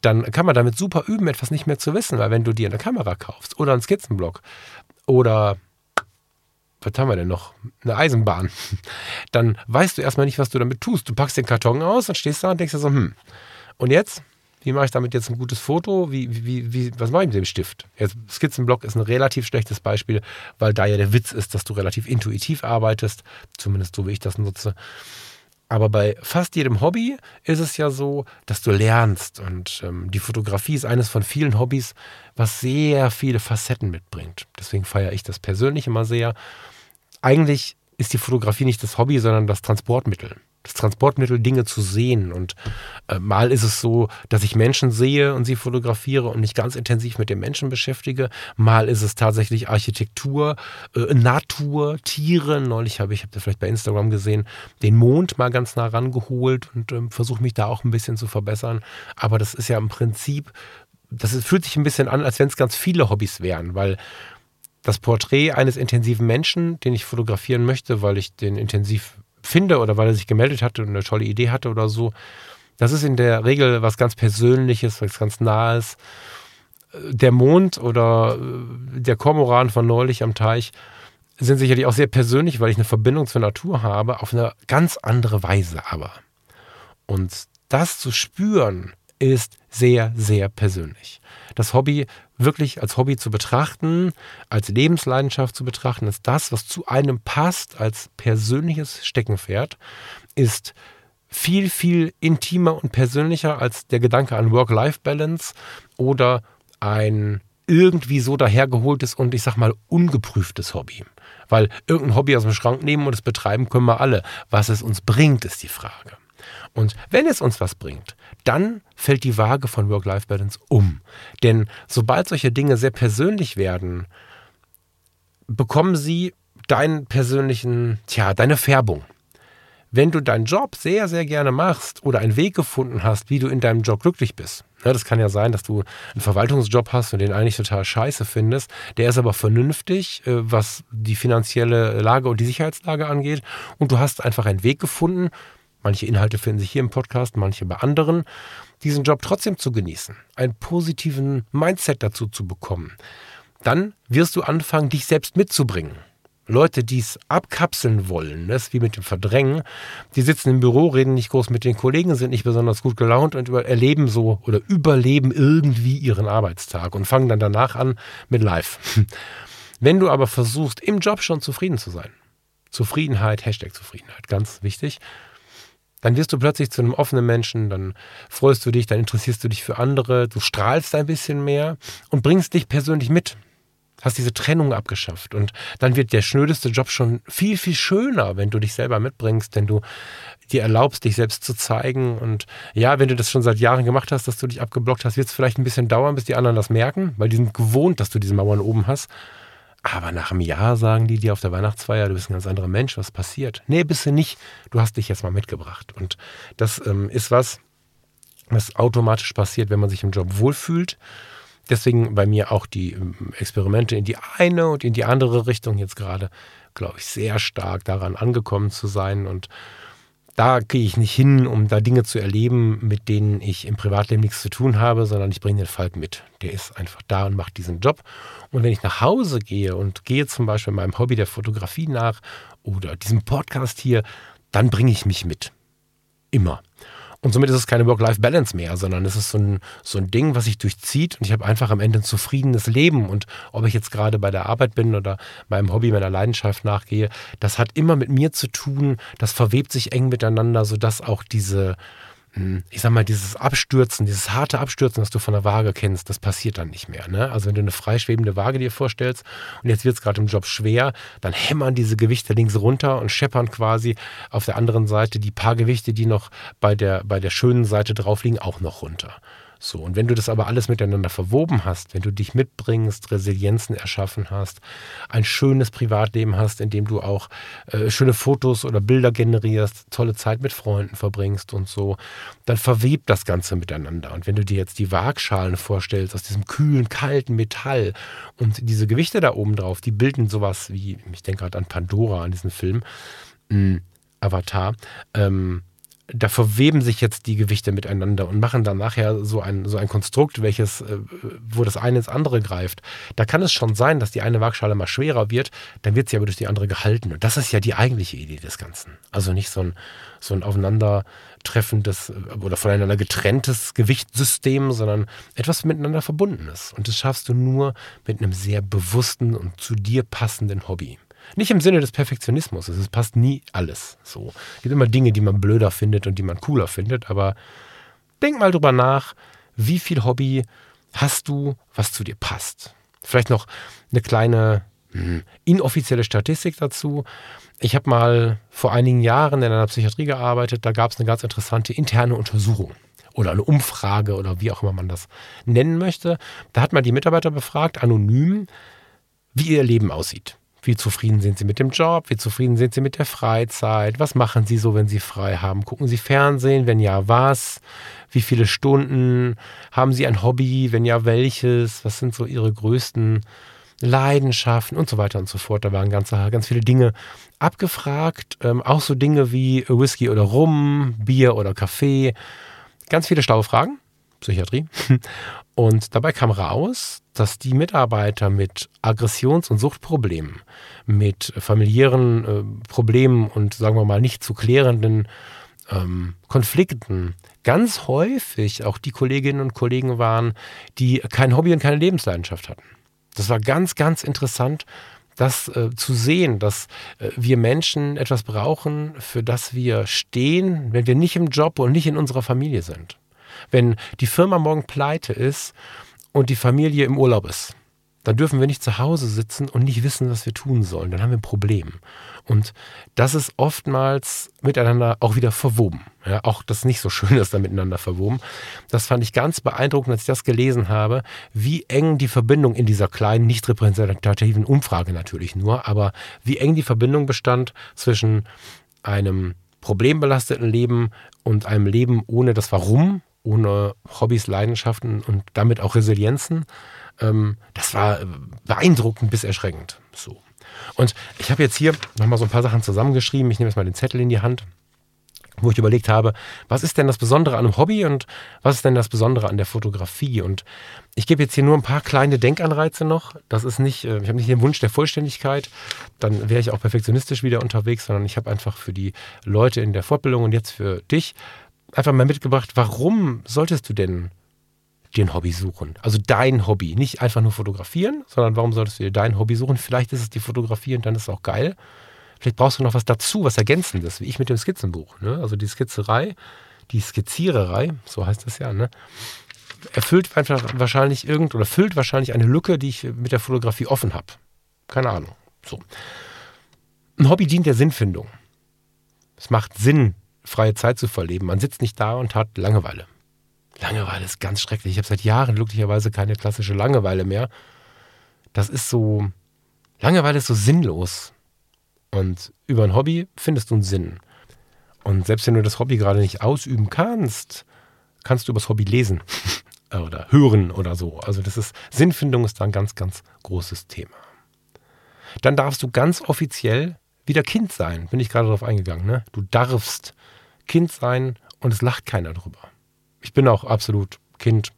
dann kann man damit super üben, etwas nicht mehr zu wissen. Weil wenn du dir eine Kamera kaufst oder einen Skizzenblock oder was haben wir denn noch? Eine Eisenbahn. Dann weißt du erstmal nicht, was du damit tust. Du packst den Karton aus und stehst da und denkst dir so, hm, und jetzt? Wie mache ich damit jetzt ein gutes Foto? Wie, wie, wie, was mache ich mit dem Stift? Jetzt, Skizzenblock ist ein relativ schlechtes Beispiel, weil da ja der Witz ist, dass du relativ intuitiv arbeitest, zumindest so wie ich das nutze. Aber bei fast jedem Hobby ist es ja so, dass du lernst. Und ähm, die Fotografie ist eines von vielen Hobbys, was sehr viele Facetten mitbringt. Deswegen feiere ich das persönlich immer sehr eigentlich ist die Fotografie nicht das Hobby, sondern das Transportmittel. Das Transportmittel, Dinge zu sehen. Und äh, mal ist es so, dass ich Menschen sehe und sie fotografiere und mich ganz intensiv mit den Menschen beschäftige. Mal ist es tatsächlich Architektur, äh, Natur, Tiere. Neulich habe ich, habt ihr vielleicht bei Instagram gesehen, den Mond mal ganz nah rangeholt und äh, versuche mich da auch ein bisschen zu verbessern. Aber das ist ja im Prinzip, das fühlt sich ein bisschen an, als wenn es ganz viele Hobbys wären, weil das Porträt eines intensiven Menschen, den ich fotografieren möchte, weil ich den intensiv finde oder weil er sich gemeldet hatte und eine tolle Idee hatte oder so. Das ist in der Regel was ganz Persönliches, was ganz Nahes. Der Mond oder äh, der Kormoran von neulich am Teich sind sicherlich auch sehr persönlich, weil ich eine Verbindung zur Natur habe, auf eine ganz andere Weise aber. Und das zu spüren, ist sehr, sehr persönlich. Das Hobby wirklich als Hobby zu betrachten, als Lebensleidenschaft zu betrachten, ist das, was zu einem passt, als persönliches Steckenpferd, ist viel, viel intimer und persönlicher als der Gedanke an Work-Life-Balance oder ein irgendwie so dahergeholtes und ich sag mal ungeprüftes Hobby. Weil irgendein Hobby aus dem Schrank nehmen und es betreiben können wir alle. Was es uns bringt, ist die Frage. Und wenn es uns was bringt, dann fällt die Waage von Work-Life-Balance um. Denn sobald solche Dinge sehr persönlich werden, bekommen sie deinen persönlichen, tja, deine Färbung. Wenn du deinen Job sehr, sehr gerne machst oder einen Weg gefunden hast, wie du in deinem Job glücklich bist, ja, das kann ja sein, dass du einen Verwaltungsjob hast und den eigentlich total scheiße findest. Der ist aber vernünftig, äh, was die finanzielle Lage und die Sicherheitslage angeht. Und du hast einfach einen Weg gefunden, manche Inhalte finden sich hier im Podcast, manche bei anderen, diesen Job trotzdem zu genießen, einen positiven Mindset dazu zu bekommen, dann wirst du anfangen, dich selbst mitzubringen. Leute, die es abkapseln wollen, das ist wie mit dem Verdrängen, die sitzen im Büro, reden nicht groß mit den Kollegen, sind nicht besonders gut gelaunt und erleben so oder überleben irgendwie ihren Arbeitstag und fangen dann danach an mit Live. Wenn du aber versuchst, im Job schon zufrieden zu sein, Zufriedenheit, Hashtag Zufriedenheit, ganz wichtig, dann wirst du plötzlich zu einem offenen Menschen, dann freust du dich, dann interessierst du dich für andere, du strahlst ein bisschen mehr und bringst dich persönlich mit. Hast diese Trennung abgeschafft und dann wird der schnödeste Job schon viel, viel schöner, wenn du dich selber mitbringst, wenn du dir erlaubst, dich selbst zu zeigen. Und ja, wenn du das schon seit Jahren gemacht hast, dass du dich abgeblockt hast, wird es vielleicht ein bisschen dauern, bis die anderen das merken, weil die sind gewohnt, dass du diese Mauern oben hast. Aber nach einem Jahr sagen die dir auf der Weihnachtsfeier, du bist ein ganz anderer Mensch, was passiert? Nee, bist du nicht. Du hast dich jetzt mal mitgebracht. Und das ähm, ist was, was automatisch passiert, wenn man sich im Job wohlfühlt. Deswegen bei mir auch die ähm, Experimente in die eine und in die andere Richtung jetzt gerade, glaube ich, sehr stark daran angekommen zu sein und da gehe ich nicht hin, um da Dinge zu erleben, mit denen ich im Privatleben nichts zu tun habe, sondern ich bringe den Falk mit. Der ist einfach da und macht diesen Job. Und wenn ich nach Hause gehe und gehe zum Beispiel meinem Hobby der Fotografie nach oder diesem Podcast hier, dann bringe ich mich mit. Immer. Und somit ist es keine Work-Life-Balance mehr, sondern es ist so ein, so ein Ding, was sich durchzieht und ich habe einfach am Ende ein zufriedenes Leben. Und ob ich jetzt gerade bei der Arbeit bin oder meinem Hobby, meiner Leidenschaft nachgehe, das hat immer mit mir zu tun, das verwebt sich eng miteinander, sodass auch diese, ich sag mal, dieses Abstürzen, dieses harte Abstürzen, das du von der Waage kennst, das passiert dann nicht mehr. Ne? Also wenn du eine freischwebende Waage dir vorstellst und jetzt wird es gerade im Job schwer, dann hämmern diese Gewichte links runter und scheppern quasi auf der anderen Seite die paar Gewichte, die noch bei der, bei der schönen Seite drauf liegen, auch noch runter. So, und wenn du das aber alles miteinander verwoben hast, wenn du dich mitbringst, Resilienzen erschaffen hast, ein schönes Privatleben hast, in dem du auch äh, schöne Fotos oder Bilder generierst, tolle Zeit mit Freunden verbringst und so, dann verwebt das Ganze miteinander. Und wenn du dir jetzt die Waagschalen vorstellst aus diesem kühlen, kalten Metall und diese Gewichte da oben drauf, die bilden sowas wie, ich denke gerade an Pandora, an diesen Film, mh, hm, Avatar, ähm, da verweben sich jetzt die Gewichte miteinander und machen dann nachher so ein, so ein Konstrukt, welches, äh, wo das eine ins andere greift. Da kann es schon sein, dass die eine Waagschale mal schwerer wird, dann wird sie aber durch die andere gehalten. Und das ist ja die eigentliche Idee des Ganzen. Also nicht so ein, so ein aufeinandertreffendes äh, oder voneinander getrenntes Gewichtssystem, sondern etwas miteinander verbundenes. Und das schaffst du nur mit einem sehr bewussten und zu dir passenden Hobby. Nicht im Sinne des Perfektionismus. Es passt nie alles so. Es gibt immer Dinge, die man blöder findet und die man cooler findet. Aber denk mal drüber nach, wie viel Hobby hast du, was zu dir passt. Vielleicht noch eine kleine hm, inoffizielle Statistik dazu. Ich habe mal vor einigen Jahren in einer Psychiatrie gearbeitet. Da gab es eine ganz interessante interne Untersuchung oder eine Umfrage oder wie auch immer man das nennen möchte. Da hat man die Mitarbeiter befragt, anonym, wie ihr Leben aussieht. Wie zufrieden sind Sie mit dem Job? Wie zufrieden sind Sie mit der Freizeit? Was machen Sie so, wenn Sie frei haben? Gucken Sie Fernsehen? Wenn ja, was? Wie viele Stunden? Haben Sie ein Hobby? Wenn ja, welches? Was sind so Ihre größten Leidenschaften und so weiter und so fort. Da waren ganz, ganz viele Dinge abgefragt. Ähm, auch so Dinge wie Whisky oder Rum, Bier oder Kaffee. Ganz viele schlaue Fragen. Psychiatrie. Und dabei kam raus, dass die Mitarbeiter mit Aggressions- und Suchtproblemen, mit familiären äh, Problemen und sagen wir mal nicht zu klärenden ähm, Konflikten ganz häufig auch die Kolleginnen und Kollegen waren, die kein Hobby und keine Lebensleidenschaft hatten. Das war ganz, ganz interessant, das äh, zu sehen, dass äh, wir Menschen etwas brauchen, für das wir stehen, wenn wir nicht im Job und nicht in unserer Familie sind. Wenn die Firma morgen pleite ist und die Familie im Urlaub ist, dann dürfen wir nicht zu Hause sitzen und nicht wissen, was wir tun sollen. Dann haben wir ein Problem. Und das ist oftmals miteinander auch wieder verwoben. Ja, auch das nicht so schön ist da miteinander verwoben. Das fand ich ganz beeindruckend, als ich das gelesen habe, wie eng die Verbindung in dieser kleinen, nicht repräsentativen Umfrage natürlich nur, aber wie eng die Verbindung bestand zwischen einem problembelasteten Leben und einem Leben ohne das Warum, ohne Hobbys, Leidenschaften und damit auch Resilienzen. Ähm, das war beeindruckend bis erschreckend. So. Und ich habe jetzt hier nochmal so ein paar Sachen zusammengeschrieben. Ich nehme jetzt mal den Zettel in die Hand, wo ich überlegt habe, was ist denn das Besondere an einem Hobby und was ist denn das Besondere an der Fotografie? Und ich gebe jetzt hier nur ein paar kleine Denkanreize noch. Das ist nicht, äh, ich habe nicht den Wunsch der Vollständigkeit, dann wäre ich auch perfektionistisch wieder unterwegs, sondern ich habe einfach für die Leute in der Fortbildung und jetzt für dich einfach mal mitgebracht, warum solltest du denn dir ein Hobby suchen? Also dein Hobby. Nicht einfach nur fotografieren, sondern warum solltest du dir dein Hobby suchen? Vielleicht ist es die Fotografie und dann ist es auch geil. Vielleicht brauchst du noch was dazu, was Ergänzendes, wie ich mit dem Skizzenbuch. Ne? Also die Skizzerei, die Skizziererei, so heißt es ja, ne? erfüllt einfach wahrscheinlich irgend oder füllt wahrscheinlich eine Lücke, die ich mit der Fotografie offen habe. Keine Ahnung. So. Ein Hobby dient der Sinnfindung. Es macht Sinn, freie Zeit zu verleben. Man sitzt nicht da und hat Langeweile. Langeweile ist ganz schrecklich. Ich habe seit Jahren glücklicherweise keine klassische Langeweile mehr. Das ist so, Langeweile ist so sinnlos. Und über ein Hobby findest du einen Sinn. Und selbst wenn du das Hobby gerade nicht ausüben kannst, kannst du über das Hobby lesen oder hören oder so. Also das ist, Sinnfindung ist da ein ganz, ganz großes Thema. Dann darfst du ganz offiziell wieder Kind sein. Bin ich gerade darauf eingegangen. Ne? Du darfst Kind sein und es lacht keiner drüber. Ich bin auch absolut Kind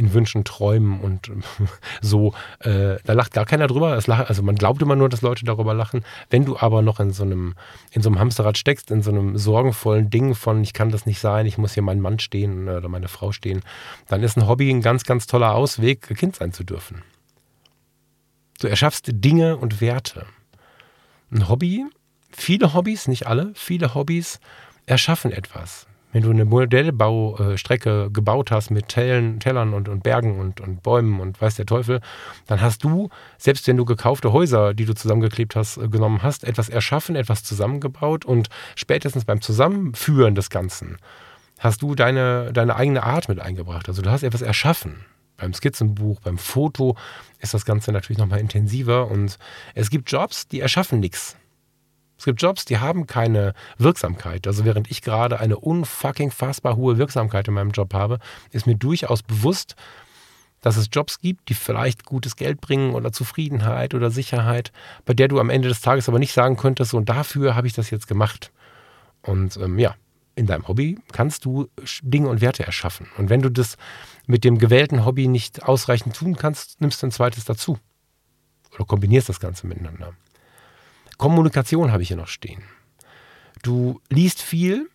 in Wünschen, Träumen und so. Äh, da lacht gar keiner drüber. Lacht, also man glaubt immer nur, dass Leute darüber lachen. Wenn du aber noch in so einem, in so einem Hamsterrad steckst, in so einem sorgenvollen Ding von, ich kann das nicht sein, ich muss hier mein Mann stehen oder meine Frau stehen, dann ist ein Hobby ein ganz, ganz toller Ausweg, Kind sein zu dürfen. Du erschaffst Dinge und Werte. Ein Hobby, viele Hobbys, nicht alle, viele Hobbys erschaffen etwas. Wenn du eine Modellbaustrecke gebaut hast mit Tällen, Tellern und, und Bergen und, und Bäumen und weiß der Teufel, dann hast du, selbst wenn du gekaufte Häuser, die du zusammengeklebt hast, äh, genommen hast, etwas erschaffen, etwas zusammengebaut und spätestens beim Zusammenführen des Ganzen hast du deine, deine eigene Art mit eingebracht. Also du hast etwas erschaffen. Beim Skizzenbuch, beim Foto ist das Ganze natürlich nochmal intensiver und es gibt Jobs, die erschaffen nichts. Es gibt Jobs, die haben keine Wirksamkeit. Also während ich gerade eine unfucking fassbar hohe Wirksamkeit in meinem Job habe, ist mir durchaus bewusst, dass es Jobs gibt, die vielleicht gutes Geld bringen oder Zufriedenheit oder Sicherheit, bei der du am Ende des Tages aber nicht sagen könntest, und dafür habe ich das jetzt gemacht. Und ähm, ja, in deinem Hobby kannst du Dinge und Werte erschaffen. Und wenn du das mit dem gewählten Hobby nicht ausreichend tun kannst, nimmst du ein zweites dazu. Oder kombinierst das Ganze miteinander. Kommunikation habe ich hier noch stehen. Du liest viel,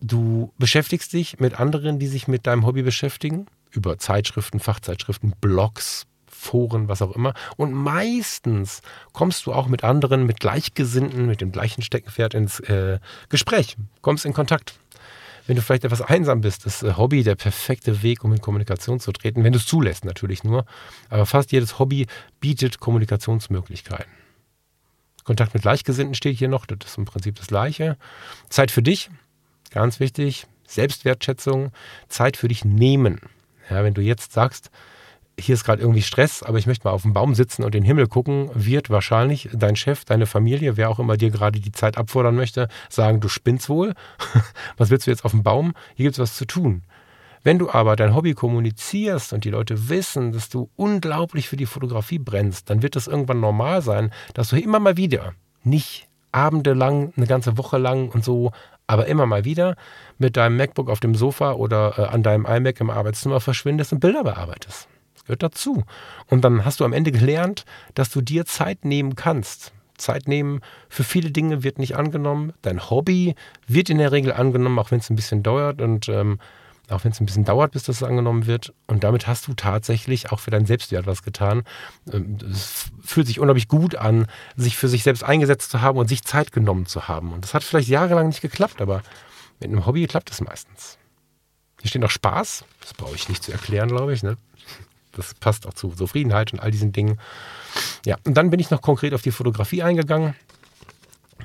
du beschäftigst dich mit anderen, die sich mit deinem Hobby beschäftigen, über Zeitschriften, Fachzeitschriften, Blogs, Foren, was auch immer. Und meistens kommst du auch mit anderen, mit Gleichgesinnten, mit dem gleichen Steckenpferd ins äh, Gespräch, kommst in Kontakt. Wenn du vielleicht etwas einsam bist, ist äh, Hobby der perfekte Weg, um in Kommunikation zu treten, wenn du es zulässt natürlich nur. Aber fast jedes Hobby bietet Kommunikationsmöglichkeiten. Kontakt mit Gleichgesinnten steht hier noch, das ist im Prinzip das Gleiche. Zeit für dich, ganz wichtig. Selbstwertschätzung, Zeit für dich nehmen. Ja, wenn du jetzt sagst, hier ist gerade irgendwie Stress, aber ich möchte mal auf dem Baum sitzen und den Himmel gucken, wird wahrscheinlich dein Chef, deine Familie, wer auch immer dir gerade die Zeit abfordern möchte, sagen, du spinnst wohl. was willst du jetzt auf dem Baum? Hier gibt es was zu tun. Wenn du aber dein Hobby kommunizierst und die Leute wissen, dass du unglaublich für die Fotografie brennst, dann wird das irgendwann normal sein, dass du immer mal wieder, nicht Abende lang, eine ganze Woche lang und so, aber immer mal wieder mit deinem MacBook auf dem Sofa oder äh, an deinem iMac im Arbeitszimmer verschwindest und Bilder bearbeitest. Das gehört dazu. Und dann hast du am Ende gelernt, dass du dir Zeit nehmen kannst. Zeit nehmen für viele Dinge wird nicht angenommen. Dein Hobby wird in der Regel angenommen, auch wenn es ein bisschen dauert und ähm, auch wenn es ein bisschen dauert, bis das angenommen wird. Und damit hast du tatsächlich auch für dein Selbstwert was getan. Ähm, es fühlt sich unglaublich gut an, sich für sich selbst eingesetzt zu haben und sich Zeit genommen zu haben. Und das hat vielleicht jahrelang nicht geklappt, aber mit einem Hobby klappt es meistens. Hier steht noch Spaß. Das brauche ich nicht zu erklären, glaube ich. Ne? Das passt auch zu Zufriedenheit und all diesen Dingen. Ja, und dann bin ich noch konkret auf die Fotografie eingegangen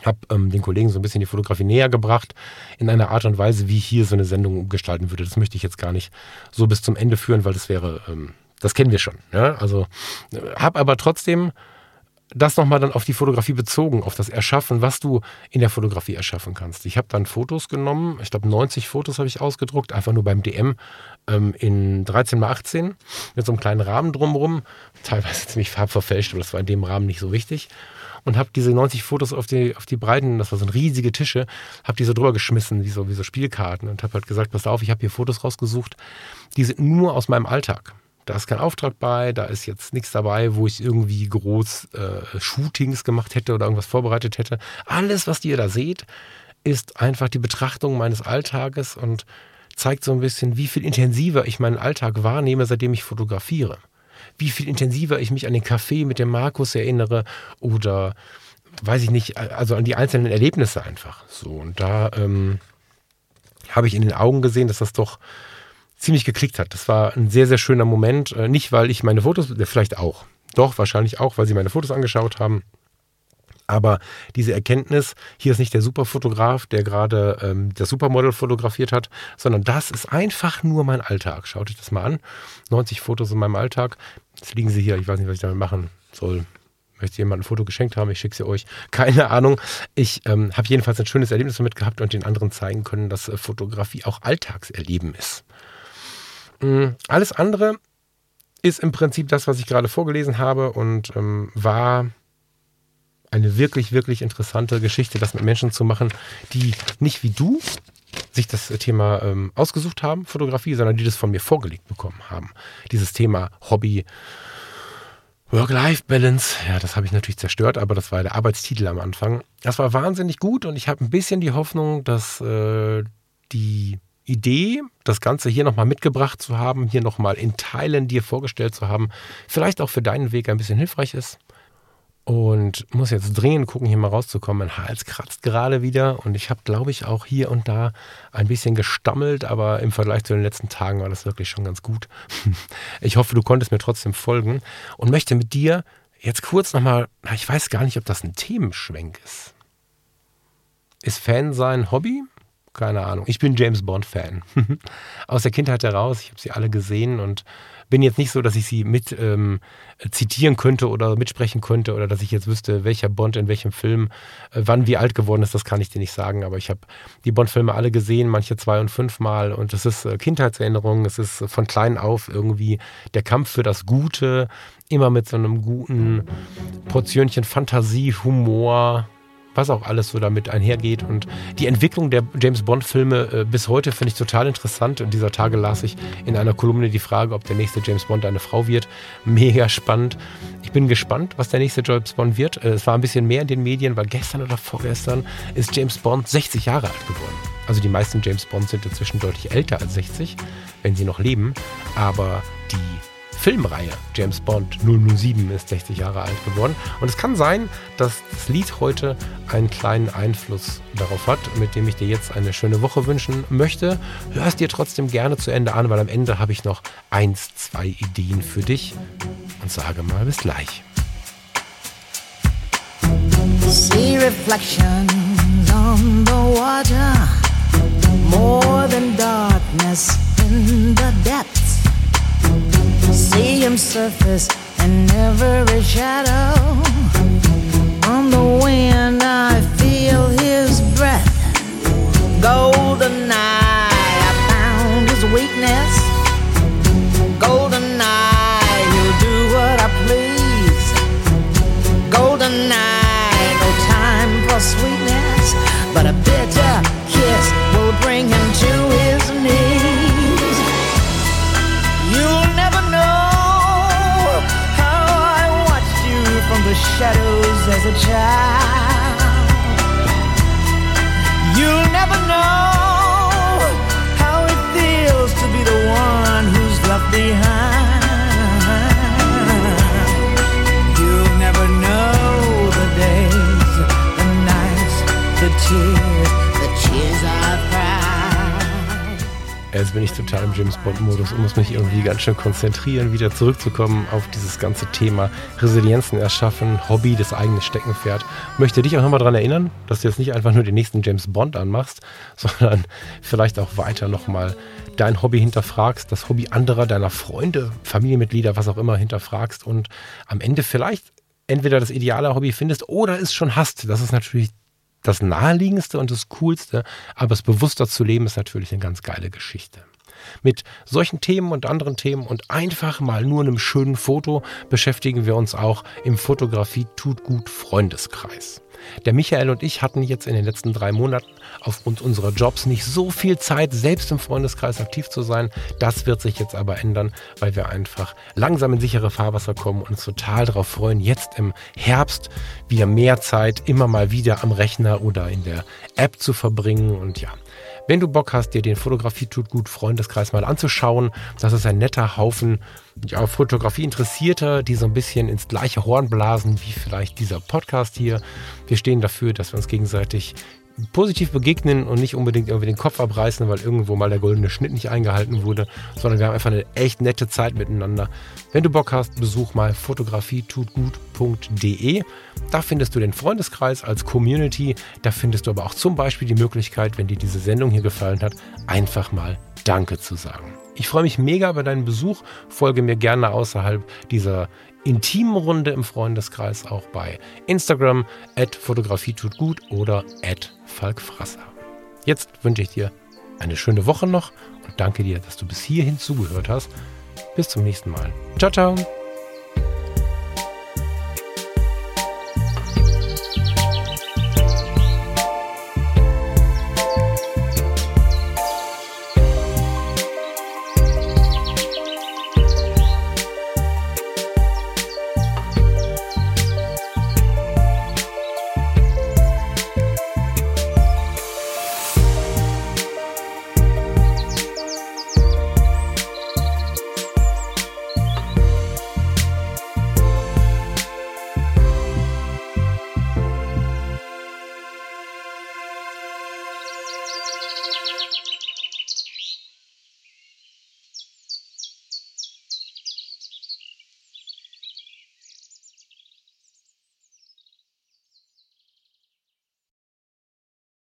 habe ähm, den Kollegen so ein bisschen die Fotografie näher gebracht, in einer Art und Weise, wie ich hier so eine Sendung gestalten würde. Das möchte ich jetzt gar nicht so bis zum Ende führen, weil das wäre, ähm, das kennen wir schon. Ja? Also äh, habe aber trotzdem das nochmal dann auf die Fotografie bezogen, auf das Erschaffen, was du in der Fotografie erschaffen kannst. Ich habe dann Fotos genommen, ich glaube 90 Fotos habe ich ausgedruckt, einfach nur beim DM ähm, in 13 x 18 mit so einem kleinen Rahmen drumherum, teilweise ziemlich farbverfälscht, aber das war in dem Rahmen nicht so wichtig und habe diese 90 Fotos auf die, auf die breiten, das war so riesige Tische, habe die so drüber geschmissen, wie so, wie so Spielkarten und habe halt gesagt, pass auf, ich habe hier Fotos rausgesucht, die sind nur aus meinem Alltag. Da ist kein Auftrag bei, da ist jetzt nichts dabei, wo ich irgendwie groß äh, Shootings gemacht hätte oder irgendwas vorbereitet hätte. Alles, was ihr da seht, ist einfach die Betrachtung meines Alltages und zeigt so ein bisschen, wie viel intensiver ich meinen Alltag wahrnehme, seitdem ich fotografiere wie viel intensiver ich mich an den Kaffee mit dem Markus erinnere oder weiß ich nicht, also an die einzelnen Erlebnisse einfach. So, und da ähm, habe ich in den Augen gesehen, dass das doch ziemlich geklickt hat. Das war ein sehr, sehr schöner Moment. Äh, nicht, weil ich meine Fotos, vielleicht auch, doch, wahrscheinlich auch, weil sie meine Fotos angeschaut haben. Aber diese Erkenntnis, hier ist nicht der Superfotograf, der gerade ähm, das Supermodel fotografiert hat, sondern das ist einfach nur mein Alltag. Schaut euch das mal an. 90 Fotos in meinem Alltag. Jetzt liegen sie hier. Ich weiß nicht, was ich damit machen soll. Möchte jemand ein Foto geschenkt haben? Ich schicke sie euch. Keine Ahnung. Ich ähm, habe jedenfalls ein schönes Erlebnis damit gehabt und den anderen zeigen können, dass äh, Fotografie auch Alltagserleben ist. Mhm. Alles andere ist im Prinzip das, was ich gerade vorgelesen habe und ähm, war eine wirklich, wirklich interessante Geschichte, das mit Menschen zu machen, die nicht wie du sich das Thema ähm, ausgesucht haben, Fotografie, sondern die das von mir vorgelegt bekommen haben. Dieses Thema Hobby, Work-Life-Balance, ja, das habe ich natürlich zerstört, aber das war der Arbeitstitel am Anfang. Das war wahnsinnig gut und ich habe ein bisschen die Hoffnung, dass äh, die Idee, das Ganze hier nochmal mitgebracht zu haben, hier nochmal in Teilen dir vorgestellt zu haben, vielleicht auch für deinen Weg ein bisschen hilfreich ist und muss jetzt dringend gucken, hier mal rauszukommen. Mein Hals kratzt gerade wieder und ich habe, glaube ich, auch hier und da ein bisschen gestammelt, aber im Vergleich zu den letzten Tagen war das wirklich schon ganz gut. Ich hoffe, du konntest mir trotzdem folgen und möchte mit dir jetzt kurz nochmal, ich weiß gar nicht, ob das ein Themenschwenk ist. Ist Fan sein Hobby? Keine Ahnung. Ich bin James Bond-Fan. Aus der Kindheit heraus, ich habe sie alle gesehen und bin jetzt nicht so, dass ich sie mit ähm, zitieren könnte oder mitsprechen könnte oder dass ich jetzt wüsste, welcher Bond in welchem Film äh, wann wie alt geworden ist. Das kann ich dir nicht sagen. Aber ich habe die Bond-Filme alle gesehen, manche zwei und fünfmal. Und es ist äh, Kindheitserinnerung. Es ist von klein auf irgendwie der Kampf für das Gute. Immer mit so einem guten Portionchen Fantasie, Humor was auch alles so damit einhergeht. Und die Entwicklung der James Bond-Filme äh, bis heute finde ich total interessant. Und dieser Tage las ich in einer Kolumne die Frage, ob der nächste James Bond eine Frau wird. Mega spannend. Ich bin gespannt, was der nächste James Bond wird. Äh, es war ein bisschen mehr in den Medien, weil gestern oder vorgestern ist James Bond 60 Jahre alt geworden. Also die meisten James Bonds sind inzwischen deutlich älter als 60, wenn sie noch leben. Aber die Filmreihe James Bond 007 ist 60 Jahre alt geworden. Und es kann sein, dass das Lied heute einen kleinen Einfluss darauf hat, mit dem ich dir jetzt eine schöne Woche wünschen möchte. Hör es dir trotzdem gerne zu Ende an, weil am Ende habe ich noch eins, zwei Ideen für dich. Und sage mal bis gleich. See reflections on the water, more than darkness in the depths. see him surface and never a shadow. On the wind, I feel his breath. Golden eye, I found his weakness. Golden eye, he'll do what I please. Golden eye, no time for sweetness, but a bitter kiss will bring him to his knees. Shadows as a child. Jetzt bin ich total im James Bond-Modus und muss mich irgendwie ganz schön konzentrieren, wieder zurückzukommen auf dieses ganze Thema Resilienzen erschaffen, Hobby, das eigene Steckenpferd. Möchte dich auch nochmal daran erinnern, dass du jetzt nicht einfach nur den nächsten James Bond anmachst, sondern vielleicht auch weiter nochmal dein Hobby hinterfragst, das Hobby anderer, deiner Freunde, Familienmitglieder, was auch immer hinterfragst und am Ende vielleicht entweder das ideale Hobby findest oder es schon hast. Das ist natürlich das naheliegendste und das coolste, aber es bewusster zu leben ist natürlich eine ganz geile Geschichte. Mit solchen Themen und anderen Themen und einfach mal nur einem schönen Foto beschäftigen wir uns auch im Fotografie tut gut Freundeskreis. Der Michael und ich hatten jetzt in den letzten drei Monaten aufgrund unserer Jobs nicht so viel Zeit, selbst im Freundeskreis aktiv zu sein. Das wird sich jetzt aber ändern, weil wir einfach langsam in sichere Fahrwasser kommen und uns total darauf freuen, jetzt im Herbst wieder mehr Zeit immer mal wieder am Rechner oder in der App zu verbringen. Und ja, wenn du Bock hast, dir den Fotografie tut gut Freundeskreis mal anzuschauen, das ist ein netter Haufen ja, Fotografie-Interessierter, die so ein bisschen ins gleiche Horn blasen wie vielleicht dieser Podcast hier. Wir stehen dafür, dass wir uns gegenseitig positiv begegnen und nicht unbedingt irgendwie den Kopf abreißen, weil irgendwo mal der goldene Schnitt nicht eingehalten wurde, sondern wir haben einfach eine echt nette Zeit miteinander. Wenn du Bock hast, besuch mal fotografietutgut.de. Da findest du den Freundeskreis als Community. Da findest du aber auch zum Beispiel die Möglichkeit, wenn dir diese Sendung hier gefallen hat, einfach mal Danke zu sagen. Ich freue mich mega über deinen Besuch. Folge mir gerne außerhalb dieser intimen Runde im Freundeskreis auch bei Instagram at Fotografie tut gut oder at Falkfrasser. Jetzt wünsche ich dir eine schöne Woche noch und danke dir, dass du bis hierhin zugehört hast. Bis zum nächsten Mal. Ciao, ciao.